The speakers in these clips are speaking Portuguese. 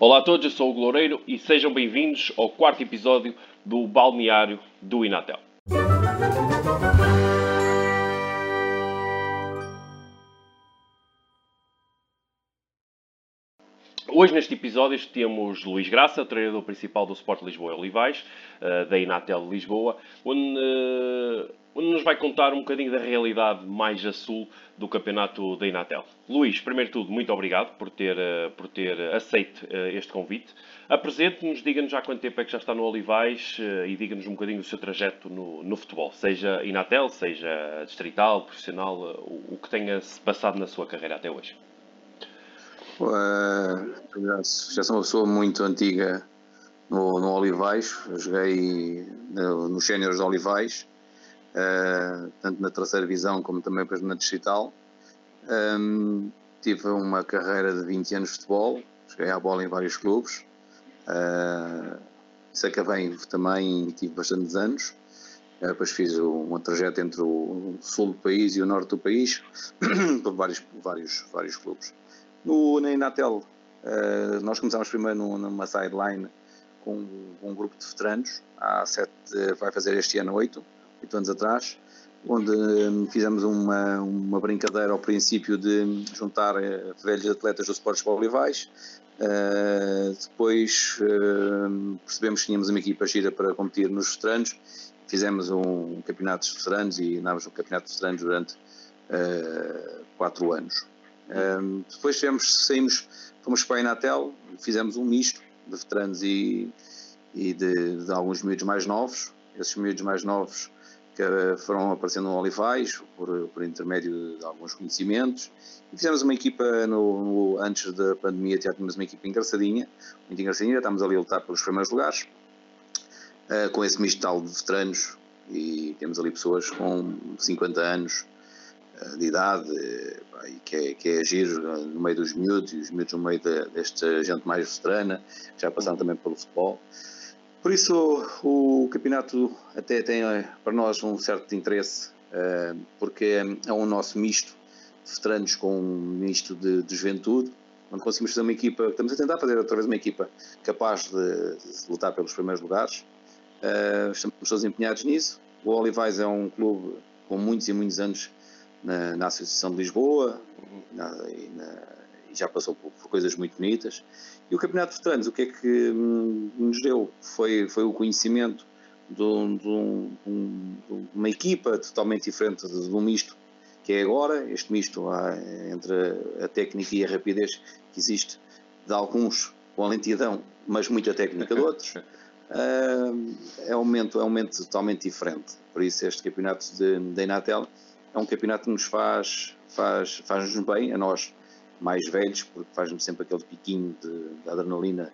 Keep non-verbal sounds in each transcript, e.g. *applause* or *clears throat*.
Olá a todos, eu sou o Loureiro e sejam bem-vindos ao quarto episódio do Balneário do Inatel. Hoje, neste episódio, temos Luís Graça, treinador principal do Sport Lisboa Olivais, eh, da Inatel de Lisboa, onde, eh, onde, nos vai contar um bocadinho da realidade mais a sul do campeonato da Inatel. Luís, primeiro de tudo, muito obrigado por ter, eh, por ter aceito este convite. Apresente-nos, diga-nos há quanto tempo é que já está no Olivais e diga-nos um bocadinho do seu trajeto no, no futebol, seja Inatel, seja distrital, profissional, o, o que tenha se passado na sua carreira até hoje. Uh, já sou uma pessoa muito antiga no, no Olivais, joguei no, nos séniores de Olivais, uh, tanto na terceira divisão como também depois na distrital. Um, tive uma carreira de 20 anos de futebol, joguei a bola em vários clubes. Uh, que bem também tive bastantes anos. Uh, depois fiz um trajeto entre o sul do país e o norte do país, *coughs* por vários, vários, vários clubes. No, na Inatel, uh, nós começámos primeiro numa sideline com, com um grupo de veteranos, há sete, vai fazer este ano oito, oito anos atrás, onde um, fizemos uma, uma brincadeira ao princípio de juntar uh, velhos atletas do Sport Olivais. Uh, depois uh, percebemos que tínhamos uma equipa gira para competir nos veteranos. Fizemos um campeonato de veteranos e andámos no campeonato de veteranos durante quatro anos. Um, depois tivemos, saímos, fomos para a Inatel, fizemos um misto de veteranos e, e de, de, alguns miúdos mais novos. Esses miúdos mais novos que foram aparecendo no Olivais, por, por intermédio de alguns conhecimentos. E fizemos uma equipa, no, no, antes da pandemia, já tínhamos uma equipa engraçadinha, muito engraçadinha, estávamos ali a lutar pelos primeiros lugares, uh, com esse misto tal de veteranos, e temos ali pessoas com 50 anos, de idade e que é, que é agir no meio dos miúdos e os miúdos no meio de, desta gente mais veterana, que já passaram também pelo futebol. Por isso o campeonato até tem eh, para nós um certo interesse, eh, porque é um nosso misto de veteranos com um misto de, de juventude, onde conseguimos fazer uma equipa, estamos a tentar fazer outra vez uma equipa capaz de, de lutar pelos primeiros lugares. Eh, estamos todos empenhados nisso. O Olivais é um clube com muitos e muitos anos na, na Associação de Lisboa na, e, na, e, já passou por, por, coisas muito bonitas. E o Campeonato de Veteranos, o que é que hum, nos deu? Foi, foi o conhecimento de, um, de, um, de, uma equipa totalmente diferente de, de um misto que é agora, este misto entre a técnica e a rapidez que existe de alguns com a lentidão, mas muita técnica de outros, *laughs* hum, é um momento, é um momento totalmente diferente. Por isso este campeonato da Inatel é um campeonato que nos faz, faz, faz-nos bem, a nós mais velhos, porque faz-nos sempre aquele piquinho de, de adrenalina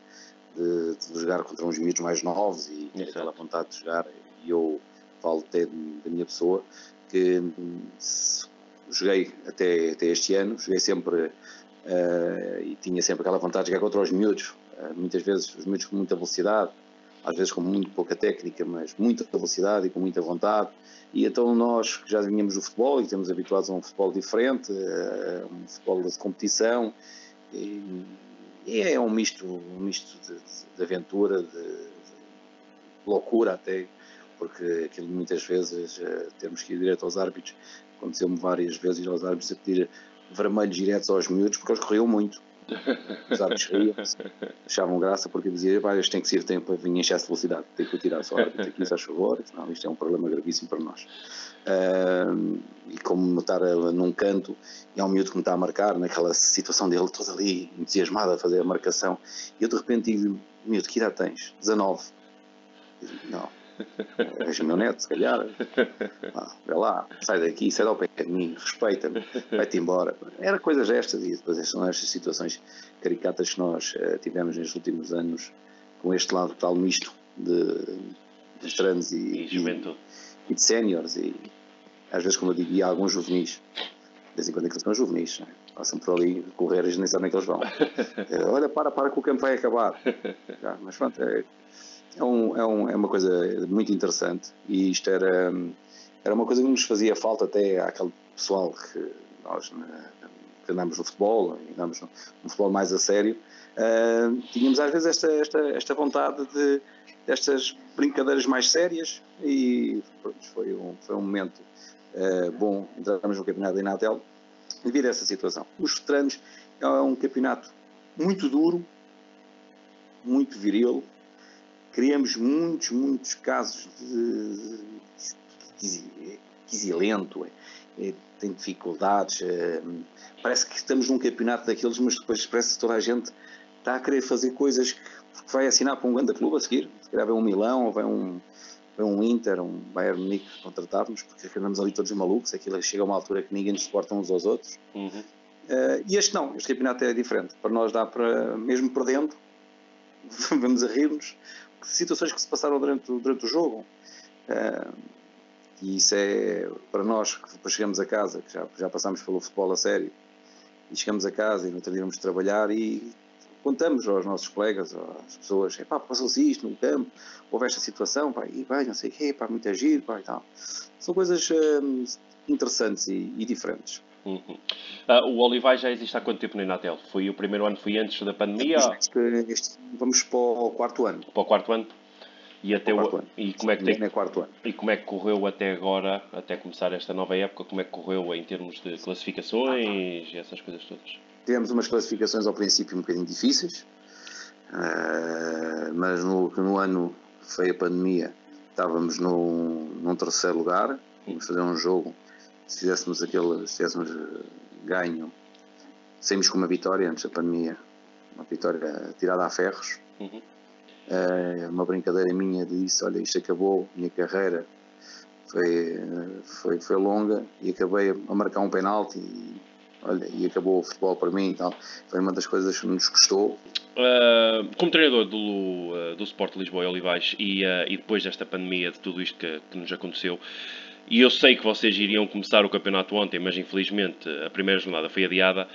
de, de, jogar contra uns miúdos mais novos e ter aquela vontade de jogar. E eu falo até da minha pessoa, que joguei até, até este ano, joguei sempre uh, e tinha sempre aquela vontade de jogar contra os miúdos, uh, muitas vezes os miúdos com muita velocidade, às vezes com muito pouca técnica, mas muita velocidade e com muita vontade. E então nós que já vinhamos do futebol e estamos habituados a um futebol diferente, a um futebol de competição, e, é um misto, um misto de, de aventura, de, de, loucura até, porque aquilo muitas vezes uh, temos que ir direto aos árbitros. Aconteceu-me várias vezes ir aos árbitros a pedir vermelhos diretos aos miúdos porque eles corriam muito. Os árbitros riam, achavam graça porque diziam, pá, isto tem que ser tempo vir em excesso de velocidade, tem que tirar só, tem que isso a favor, não, isto é um problema gravíssimo para nós. Uh, e como estar num canto e há um miúdo que me está a marcar, naquela situação dele, todo ali entusiasmado a fazer a marcação, e eu de repente digo, miúdo, que idade tens? 19. Eu digo, não És o meu neto, se calhar. Ah, vai lá, sai daqui, sai ao pé de mim, respeita-me, vai-te embora. Era coisas estas e depois são estas situações caricatas que nós uh, tivemos nestes últimos anos com este lado tal misto de, de estranhos e, e, e, e de séniores e às vezes, como eu digo, e alguns juvenis. De vez em quando é que são juvenis, é? passam por ali correr e nem sabem que eles vão. *laughs* Eh, olha, para, para que o campo vai acabar. mas pronto, é, é, um, é, um, é uma coisa muito interessante e isto era, era uma coisa que nos fazia falta até àquele pessoal que nós que andamos no futebol, andamos no, no futebol mais a sério, Uh, tínhamos às vezes esta, esta, esta vontade de destas brincadeiras mais sérias e pronto, foi, um, foi um momento uh, bom entrarmos no campeonato da Inatel devido a essa situação. Os veteranos é um campeonato muito duro, muito viril, criamos muitos, muitos casos de, quisilento, é, é, tem dificuldades, é, parece que estamos num campeonato daqueles, mas depois parece que toda a gente está a querer fazer coisas que vai assinar para um grande clube a seguir, se calhar vem um Milão ou vem um, vem um Inter, um Bayern Munique contratar-nos, porque andamos ali todos malucos, aquilo chega a uma altura que ninguém nos suporta uns aos outros. Uhum. Uh, e este não, este campeonato é diferente. Para nós dá para, mesmo perdendo, *laughs* vamos a rir-nos, situações que se passaram durante, durante o jogo. Uh, e isso é, para nós, que depois chegamos a casa, que já, já passámos pelo futebol a sério, e chegamos a casa e não teríamos de trabalhar e contamos aos nossos colegas, às pessoas, pá, passou-se isto no campo, houve esta situação, pá, e vai, não sei o quê, pá, muito agir, pá, e tal. São coisas hum, interessantes e, e diferentes. Uhum. Uh, o Olivais já existe há quanto tempo no Inatel? Foi o primeiro ano, foi antes da pandemia? Este, este, vamos para o quarto ano. Para o quarto ano? E, até o, e como é que tem, é quarto ano. E como é que correu até agora, até começar esta nova época, como é que correu em termos de classificações e essas coisas todas? Tivemos umas classificações ao princípio um bocadinho difíceis, uh, mas no, no ano que foi a pandemia estávamos num, num terceiro lugar, íamos fazer um jogo, se fizéssemos aquele, se tivéssemos ganho, saímos com uma vitória antes da pandemia, uma vitória tirada a ferros. Uhum. Uh, uma brincadeira minha disse, olha, isto acabou, minha carreira foi, foi, foi longa e acabei a marcar um penalti e olha, e acabou o futebol para mim e tal. Foi uma das coisas que nos custou. Uh, como treinador do, do Sport Lisboa e Olivais e, uh, e depois desta pandemia, de tudo isto que, que nos aconteceu, e eu sei que vocês iriam começar o campeonato ontem, mas infelizmente a primeira jornada foi adiada.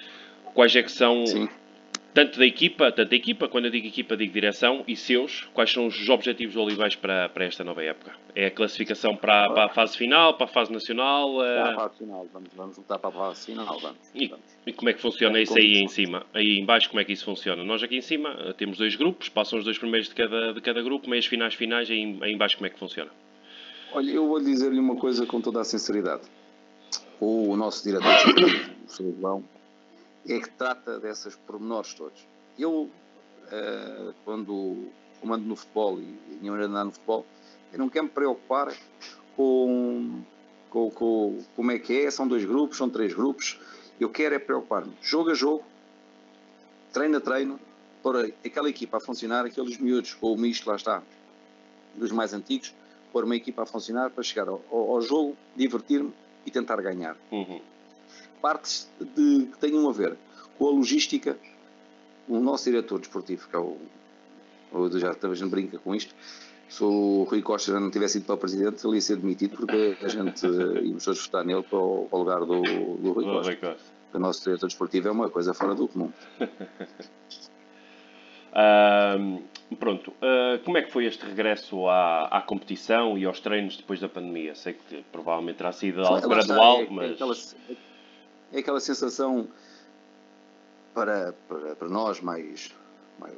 Quais é que são Sim tanto da equipa, tanto da equipa, quando eu digo equipa, digo direção, e seus, quais são os objetivos do Olivais para, para esta nova época? É a classificação para, para a fase final, para a fase nacional? Para a fase final, vamos, vamos lutar para a fase final, vamos. E, e como é que funciona isso aí em cima? Aí em baixo, como é que isso funciona? Nós aqui em cima eh, temos dois grupos, passam os dois primeiros de cada, de cada grupo, meias finais, finais, aí, aí em baixo como é que funciona? Olha, eu vou dizer-lhe uma coisa com toda a sinceridade. O nosso diretor, o Sr. João, é que trata dessas pormenores todos. Eu, uh, quando comando no futebol e em andar no futebol, eu não quero me preocupar com, com, com, como é que é, são dois grupos, são três grupos. Eu quero é preocupar-me jogo a jogo, treino a treino, para aquela equipa a funcionar, aqueles miúdos, ou o misto lá está, dos mais antigos, pôr uma equipa a funcionar para chegar ao, ao jogo, divertir-me e tentar ganhar. Uhum partes de, que tenham a ver com a logística. O nosso diretor desportivo, que é o. o já a gente brinca com isto. Se o Rui Costa já não tivesse ido para o presidente, ele ia ser demitido porque a gente íamos todos votar nele para o, para o lugar do, do Rui. Costa. O nosso diretor desportivo é uma coisa fora do comum. *laughs* Uh, pronto, uh, como é que foi este regresso à, à, competição e aos treinos depois da pandemia? Sei que provavelmente terá sido algo gradual, é, mas. É aquela, é aquela sensação para, para, para nós mais, mais,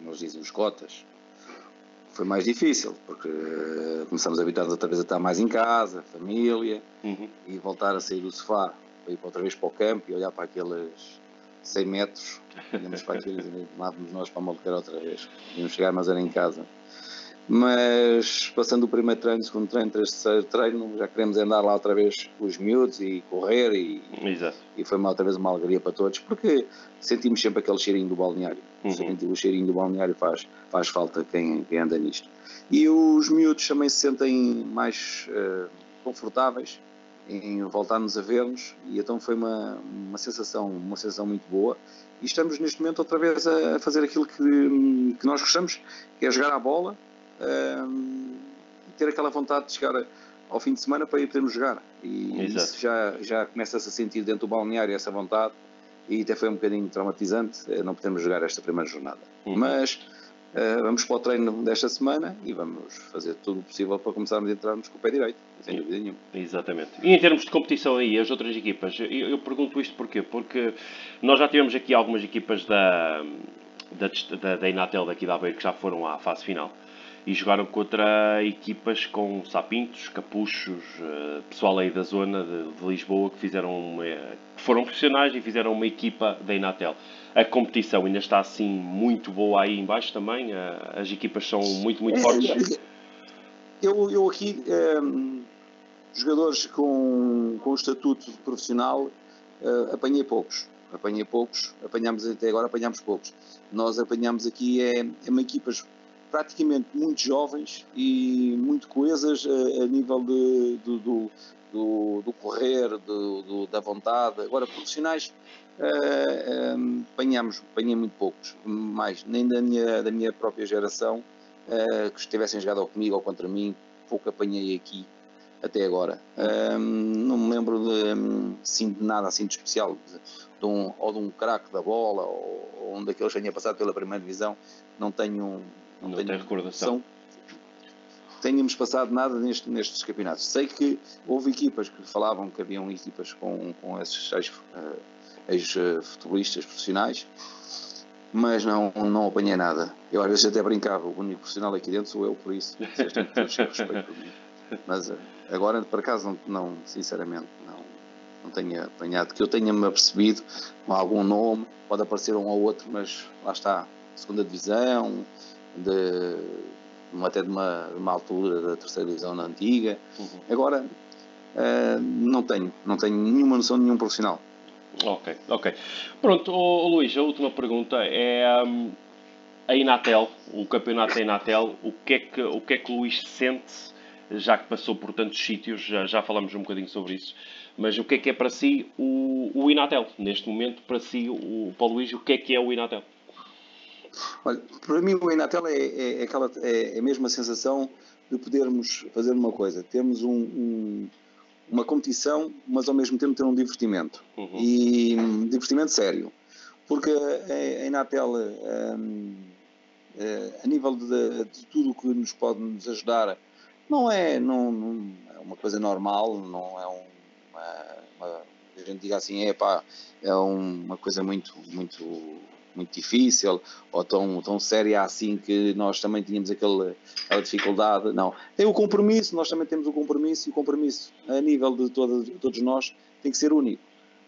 nós dizemos cotas, foi mais difícil, porque eh, começamos a habitar outra vez a estar mais em casa, família, uhum. e voltar a sair do sofá, para ir outra vez para o campo e olhar para aqueles 100 metros, íamos para aquilo e lá vamos nós para a outra vez. Íamos chegar, mas era em casa. Mas passando o primeiro treino, segundo treino, terceiro treino, já queremos andar lá outra vez com os miúdos e correr e, Exato. e foi uma, outra vez uma alegria para todos, porque sentimos sempre aquele cheirinho do balneário. Uhum. O cheirinho do balneário faz, faz falta quem, quem anda nisto. E os miúdos também se sentem mais uh, confortáveis em voltar-nos a ver-nos e então foi uma, uma sensação uma sensação muito boa e estamos neste momento outra vez a fazer aquilo que, que nós gostamos que é jogar a bola ter aquela vontade de chegar ao fim de semana para ir podermos jogar. E Exato. isso já, já começa-se a sentir dentro do balneário essa vontade e até foi um bocadinho traumatizante eh, não podermos jogar esta primeira jornada. Uhum. Mas uh, vamos para o treino desta semana e vamos fazer tudo o possível para começarmos a entrarmos com o pé direito, sem dúvida nenhuma. Exatamente. E em termos de competição aí, as outras equipas, eu, eu pergunto isto porquê? Porque nós já tivemos aqui algumas equipas da da, da, da Inatel daqui da Aveiro que já foram à fase final e jogaram contra equipas com sapintos, capuchos, uh, pessoal aí da zona de, de Lisboa que fizeram uma, que foram profissionais e fizeram uma equipa da Inatel. A competição ainda está assim muito boa aí embaixo também, as equipas são muito, muito fortes. Eu, eu aqui, um, jogadores com, com estatuto profissional, uh, apanhei poucos. Apanhei poucos, apanhamos até agora, apanhamos poucos. Nós apanhamos aqui é, é uma equipas praticamente muito jovens e muito coesas a, a nível de, do, do, do, do correr, do, da vontade. Agora, profissionais, uh, um, apanhamos, apanhei muito poucos, mais, nem da minha, da minha própria geração, uh, que estivessem jogado comigo ou contra mim, pouco apanhei aqui até agora. Um, não me lembro de, um, sim, de nada assim de especial, de, de um, ou de um craque da bola, ou, ou um daqueles que tenha passado pela primeira divisão, não tenho não, não tenho recordação. Tenhamos passado nada neste, nestes campeonatos. Sei que houve equipas que falavam que haviam equipas com, com esses uh, ex-futebolistas profissionais, mas não, não apanhei nada. Eu às vezes até brincava, o único profissional aqui dentro sou eu, por isso *laughs* vocês têm que ter respeito por mim. Mas uh, agora, por acaso, não, não, sinceramente, não, não tenho apanhado. Que eu tenha-me apercebido com algum nome, pode aparecer um ou outro, mas lá está, segunda divisão, de, até de uma, de uma altura da terceira divisão na antiga. Uhum. Agora, uh, não tenho, não tenho nenhuma noção de nenhum profissional. Ok, ok. Pronto, oh, Luís, a última pergunta é um, a Inatel, o campeonato da Inatel, o que é que o, que é que o Luís sente, já que passou por tantos sítios, já, já falamos um bocadinho sobre isso, mas o que é que é para si o, o Inatel? Neste momento, para si, o, para o Luís, o que é que é o Inatel? Olha, para mim o Enatel é, é, é, aquela, é, é a mesma sensação de podermos fazer uma coisa. Temos um, um, uma competição, mas ao mesmo tempo ter um divertimento. Uhum. E um divertimento sério. Porque a um, eh, a nível de, de tudo o que nos pode nos ajudar, não é, não, não é uma coisa normal, não é uma, uma a gente diga assim, é pá, é uma coisa muito, muito muito difícil ou tão, tão séria assim que nós também tínhamos aquele, aquela dificuldade. Não. Tem o compromisso, nós também temos o compromisso e o compromisso a nível de todo, todos nós tem que ser único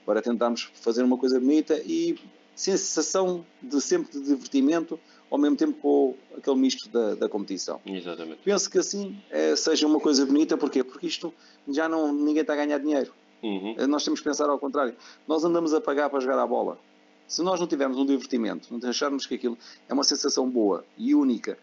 para tentarmos fazer uma coisa bonita e sensação de sempre de divertimento ao mesmo tempo com aquele misto da, da competição. Exatamente. Penso que assim é, seja uma coisa bonita, porquê? Porque isto já não ninguém está a ganhar dinheiro. Uhum. Nós temos que pensar ao contrário. Nós andamos a pagar para jogar a bola. Se nós não tivermos um divertimento, não acharmos que aquilo é uma sensação boa e única,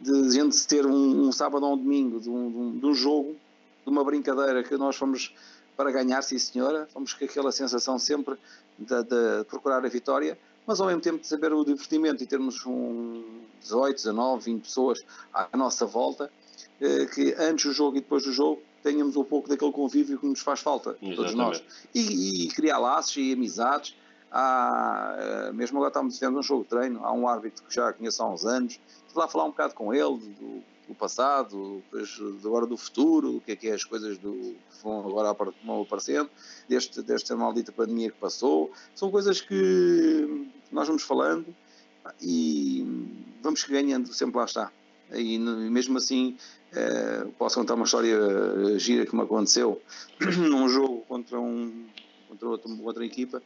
de gente ter um, um sábado ou um domingo, de um, de, um, de um, jogo, de uma brincadeira que nós fomos para ganhar, sim senhora, fomos com aquela sensação sempre de, de, procurar a vitória, mas ao mesmo tempo de saber o divertimento e termos um 18, 19, 20 pessoas à nossa volta, eh, que antes do jogo e depois do jogo tenhamos um pouco daquele convívio que nos faz falta, Exatamente. todos nós. E, e criar laços e amizades Há, eh, mesmo agora estamos vendo um jogo de treino, há um árbitro que já conheço há uns anos, estive lá a falar um bocado com ele do, do passado, depois, agora do futuro, o que é que é as coisas do, que vão agora aparecendo, deste, desta maldita pandemia que passou. São coisas que nós vamos falando e vamos ganhando, sempre lá está. E mesmo assim, eh, posso contar uma história eh, gira que me aconteceu *clears throat* num jogo contra, um, contra outra, outra equipa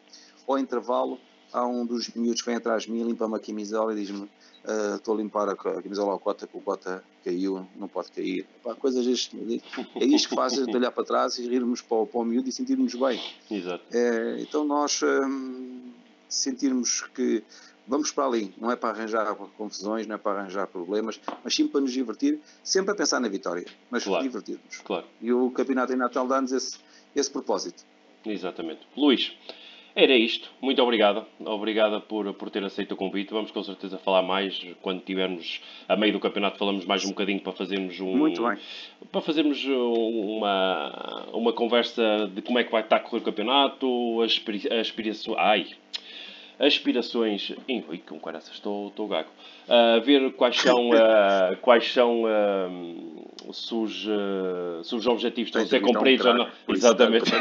ao intervalo, há um dos miúdos que vem atrás de mim, limpa-me a camisola e diz-me: ah, Estou uh, a limpar a, camisola ao cota, que o cota caiu, não pode cair. Pá, coisas este, é isto que faz de olhar para trás e rirmos para o, para o miúdo e sentirmos bem. Exato. É, então, nós um, sentirmos que vamos para ali, não é para arranjar confusões, não é para arranjar problemas, mas sim para nos divertir, sempre a pensar na vitória, mas claro. divertirmos. Claro. E o Campeonato em Natal dá-nos esse, esse propósito. Exatamente. Luís. Era isto. Muito obrigado. Obrigada por, por ter aceito o convite. Vamos com certeza falar mais quando tivermos a meio do campeonato. Falamos mais um bocadinho para fazermos um. Muito bem. Para fazermos uma, uma conversa de como é que vai estar a correr o campeonato, as aspirações. Ai! Aspirações. Ui, com caraças, estou, estou gago. Uh, ver quais são, uh, quais são uh, se os, uh, se os objetivos estão a ser cumpridos um ou não. Exatamente. *laughs*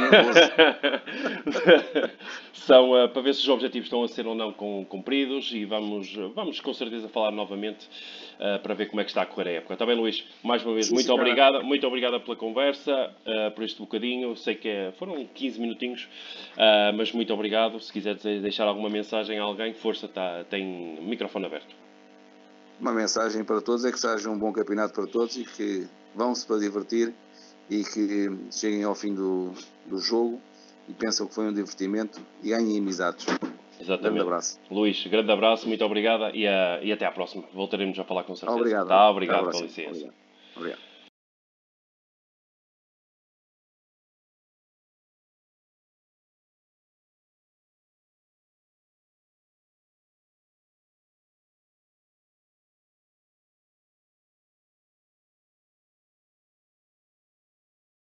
São para ver se os objetivos estão a ser ou não cumpridos e vamos, vamos com certeza falar novamente uh, para ver como é que está a correr a época. Está bem, Luís? Mais uma vez, Sim, muito obrigado, muito obrigado pela conversa, uh, por este bocadinho. Sei que é- foram 15 minutinhos, uh, mas muito obrigado. Se quiser deixar alguma mensagem a alguém, força, tá, tem microfone aberto. Uma mensagem para todos é que seja um bom campeonato para todos e que vão-se para divertir e que cheguem ao fim do, do jogo e pensam que foi um divertimento e ganhem amizades. Exatamente. Grande abraço. Luís, grande abraço, muito obrigado e, uh, e até à próxima. Voltaremos a falar com certeza. Obrigado. Tá, obrigado, com licença. Obrigado. Obrigado.